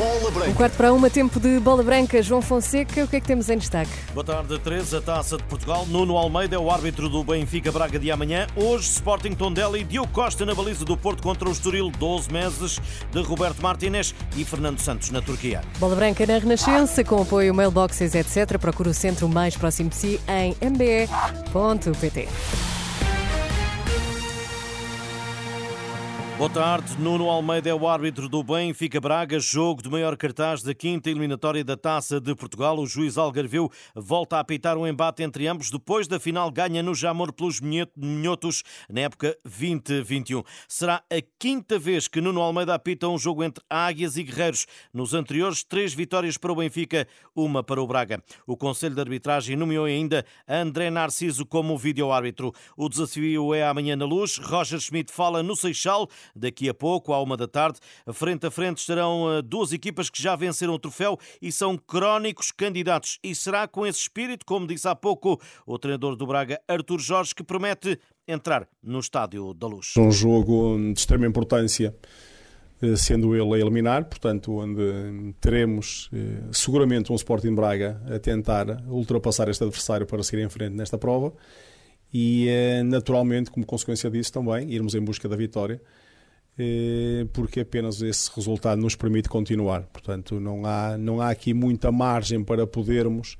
Bola Branca. Um quarto para uma, tempo de bola branca. João Fonseca, o que é que temos em destaque? Boa tarde, Teresa. Taça de Portugal. Nuno Almeida é o árbitro do Benfica Braga de amanhã. Hoje, Sporting Tondela e Diogo Costa na baliza do Porto contra o Estoril. 12 meses de Roberto Martínez e Fernando Santos na Turquia. Bola branca na Renascença, com apoio mailboxes, etc. Procura o centro mais próximo de si em mbe.pt. Boa tarde. Nuno Almeida é o árbitro do Benfica Braga, jogo de maior cartaz da quinta eliminatória da Taça de Portugal. O juiz Algarveu volta a apitar um embate entre ambos depois da final ganha no Jamor pelos Minhotos na época 2021. Será a quinta vez que Nuno Almeida apita um jogo entre Águias e Guerreiros. Nos anteriores, três vitórias para o Benfica, uma para o Braga. O Conselho de Arbitragem nomeou ainda André Narciso como vídeo-árbitro. O desafio é amanhã na luz. Roger Schmidt fala no Seixal daqui a pouco, à uma da tarde. Frente a frente estarão eh, duas equipas que já venceram o troféu e são crónicos candidatos. E será com esse espírito, como disse há pouco o treinador do Braga, Artur Jorge, que promete entrar no Estádio da Luz. Um jogo de extrema importância, eh, sendo ele a eliminar, portanto, onde teremos eh, seguramente um Sporting Braga a tentar ultrapassar este adversário para seguir em frente nesta prova e, naturalmente, como consequência disso também, irmos em busca da vitória porque apenas esse resultado nos permite continuar. Portanto, não há, não há aqui muita margem para podermos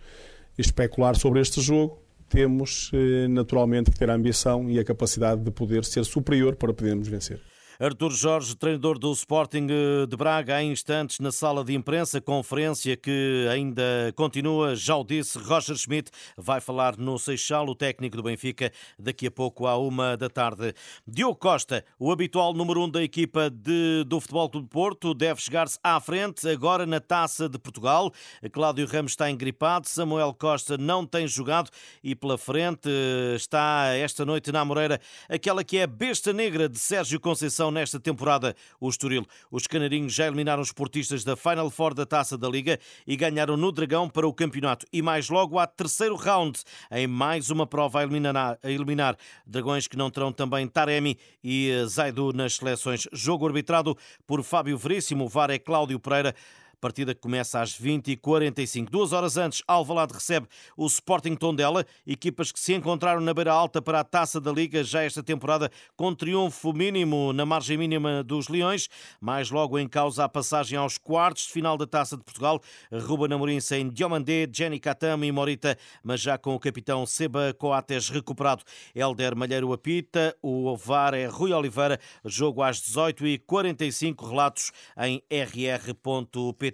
especular sobre este jogo. Temos, eh, naturalmente, que ter a ambição e a capacidade de poder ser superior para podermos vencer. Artur Jorge, treinador do Sporting eh, de Braga, há instantes na sala de imprensa, conferência que ainda continua. Já o disse, Roger Schmidt vai falar no Seixal, o técnico do Benfica, daqui a pouco à uma da tarde. Diogo Costa, o habitual número um da equipa de, do Futebol do Porto, deve chegar-se à frente agora na Taça de Portugal. Cláudio Ramos está engripado, Samuel Costa não tem jogado e pela frente eh, está esta noite na Moreira aquela que é a besta negra de Sérgio Conceição nesta temporada o Estoril. Os canarinhos já eliminaram os portistas da Final Four da Taça da Liga e ganharam no Dragão para o campeonato. E mais logo há terceiro round em mais uma prova a eliminar, a eliminar dragões que não terão também Taremi e Zaidu nas seleções. Jogo arbitrado por Fábio Veríssimo, VAR é Cláudio Pereira. Partida que começa às 20h45. Duas horas antes, Alvalade recebe o Sporting Tondela, equipas que se encontraram na beira alta para a Taça da Liga já esta temporada, com triunfo mínimo na margem mínima dos Leões. Mais logo em causa a passagem aos quartos de final da Taça de Portugal. Ruben Amorim sem Diomandé, Jenny Catama e Morita, mas já com o capitão Seba Coates recuperado. Helder Malheiro apita, o VAR é Rui Oliveira, jogo às 18h45, relatos em rr.pt.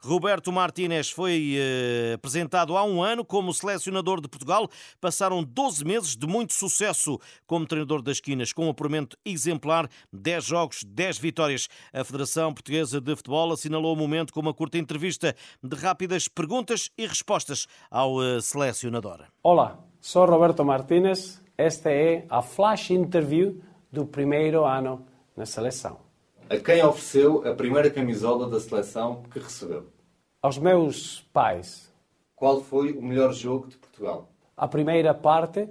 Roberto Martínez foi eh, apresentado há um ano como selecionador de Portugal. Passaram 12 meses de muito sucesso como treinador das esquinas, com um apuramento exemplar, 10 jogos, 10 vitórias. A Federação Portuguesa de Futebol assinalou o momento com uma curta entrevista de rápidas perguntas e respostas ao eh, selecionador. Olá, sou Roberto Martínez. Esta é a flash interview do primeiro ano na seleção. A quem ofereceu a primeira camisola da seleção que recebeu? Aos meus pais. Qual foi o melhor jogo de Portugal? A primeira parte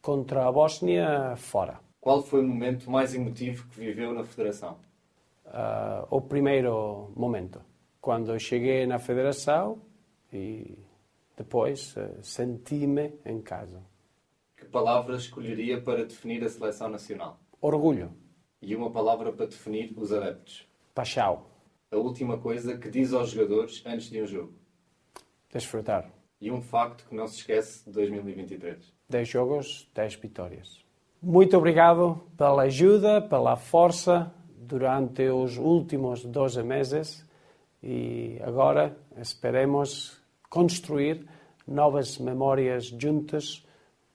contra a Bósnia fora. Qual foi o momento mais emotivo que viveu na Federação? Uh, o primeiro momento, quando cheguei na Federação e depois uh, senti-me em casa. Que palavra escolheria para definir a seleção nacional? Orgulho. E uma palavra para definir os adeptos. Paixão. A última coisa que diz aos jogadores antes de um jogo. Desfrutar. E um facto que não se esquece de 2023. 10 jogos, 10 vitórias. Muito obrigado pela ajuda, pela força durante os últimos 12 meses e agora esperemos construir novas memórias juntas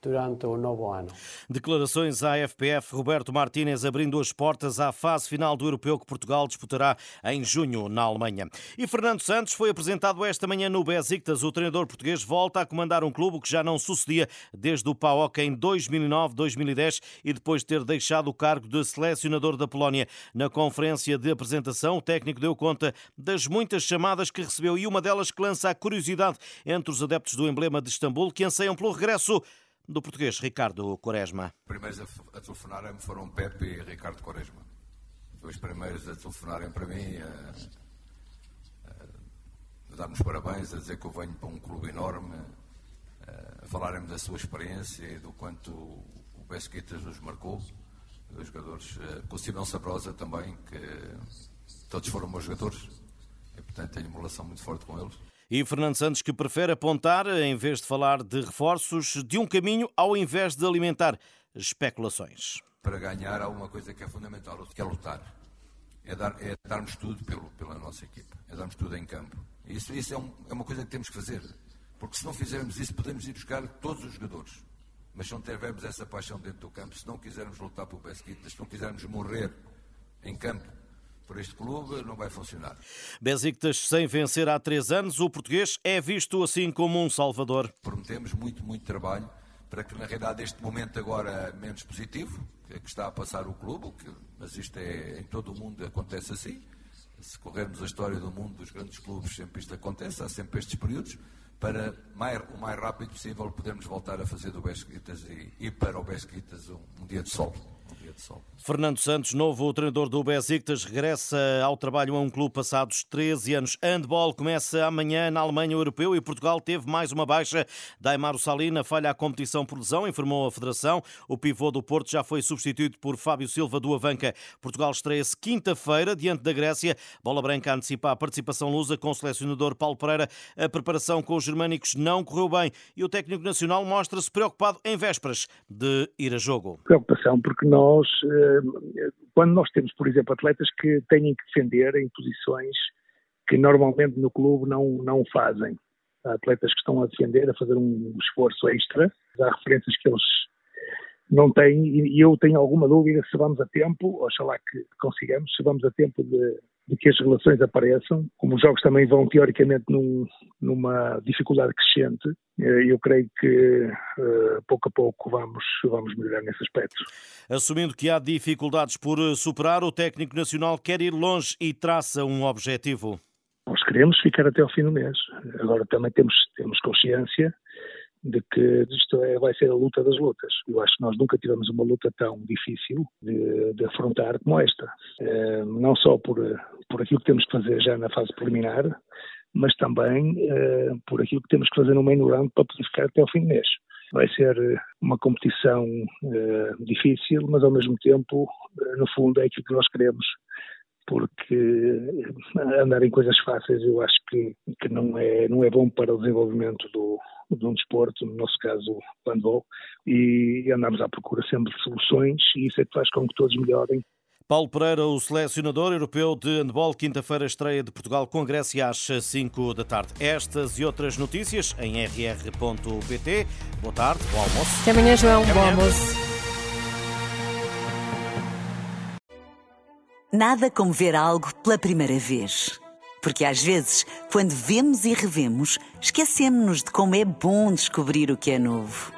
durante o novo ano. Declarações à FPF, Roberto Martínez abrindo as portas à fase final do europeu que Portugal disputará em junho na Alemanha. E Fernando Santos foi apresentado esta manhã no Besiktas. O treinador português volta a comandar um clube que já não sucedia desde o PAOK em 2009-2010 e depois de ter deixado o cargo de selecionador da Polónia. Na conferência de apresentação, o técnico deu conta das muitas chamadas que recebeu e uma delas que lança a curiosidade entre os adeptos do emblema de Istambul que anseiam pelo regresso do português Ricardo Quaresma. Os primeiros a, telefonarem-me foram Pepe e Ricardo Quaresma. Os primeiros a telefonarem para mim, a, a dar-nos parabéns, a dizer que eu venho para um clube enorme, a falarem-me da sua experiência e do quanto o Besquitas nos marcou. Os jogadores, com o Simão Sabrosa também, que todos foram meus jogadores e, portanto, tenho uma relação muito forte com eles. E Fernando Santos que prefere apontar, em vez de falar de reforços, de um caminho ao invés de alimentar especulações. Para ganhar há uma coisa que é fundamental, que é lutar. É, dar, é darmos tudo pelo, pela nossa equipa, é darmos tudo em campo. Isso, isso é, um, é uma coisa que temos que fazer, porque se não fizermos isso podemos ir buscar todos os jogadores. Mas se não tivermos essa paixão dentro do campo, se não quisermos lutar pelo Pesquita, se não quisermos morrer em campo, por este clube não vai funcionar. Besiktas sem vencer há três anos, o português é visto assim como um salvador. Prometemos muito, muito trabalho para que na realidade este momento agora menos positivo, que está a passar o clube, que, mas isto é em todo o mundo acontece assim. Se corrermos a história do mundo dos grandes clubes, sempre isto acontece, há sempre estes períodos, para mais, o mais rápido possível podermos voltar a fazer do Besquitas e ir para o Besquitas um, um dia de sol. Fernando Santos, novo treinador do Besiktas, regressa ao trabalho a um clube passados 13 anos. Handball começa amanhã na Alemanha Europeu e Portugal teve mais uma baixa. Daimaro Salina falha a competição por lesão, informou a Federação. O pivô do Porto já foi substituído por Fábio Silva do Avanca. Portugal estreia-se quinta-feira diante da Grécia. Bola Branca antecipa a participação lusa com o selecionador Paulo Pereira. A preparação com os germânicos não correu bem e o técnico nacional mostra-se preocupado em vésperas de ir a jogo. Preocupação porque nós eh, quando nós temos, por exemplo, atletas que têm que defender em posições que normalmente no clube não, não fazem. Há atletas que estão a defender, a fazer um esforço extra. Há referências que eles não têm e eu tenho alguma dúvida se vamos a tempo, oxalá que consigamos, se vamos a tempo de, de que as relações apareçam. Como os jogos também vão teoricamente num, numa dificuldade crescente, eh, eu creio que uh, pouco a pouco vamos, vamos melhorar nesse aspecto. Assumindo que há dificuldades por superar, o técnico nacional quer ir longe e traça um objetivo. Nós queremos ficar até ao fim do mês. Agora também temos, temos consciência de que isto é, vai ser a luta das lutas. Eu acho que nós nunca tivemos uma luta tão difícil de, de afrontar como esta. É, não só por, por aquilo que temos que fazer já na fase preliminar, mas também é, por aquilo que temos que fazer no meio round para poder ficar até ao fim do mês. Vai ser uma competição é, difícil, mas ao mesmo tempo, no fundo, é aquilo que nós queremos porque andar em coisas fáceis eu acho que, que não, é, não é bom para o desenvolvimento do, de um desporto, no nosso caso o handball, e andamos à procura sempre de soluções e isso é que faz com que todos melhorem. Paulo Pereira, o selecionador europeu de handball, quinta-feira estreia de Portugal com Grécia às 5 da tarde. Estas e outras notícias em rr.pt. Boa tarde, bom almoço. Até amanhã, João. Até bom almoço. Nada como ver algo pela primeira vez. Porque às vezes, quando vemos e revemos, esquecemos-nos de como é bom descobrir o que é novo.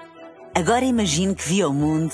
Agora imagine que viu o mundo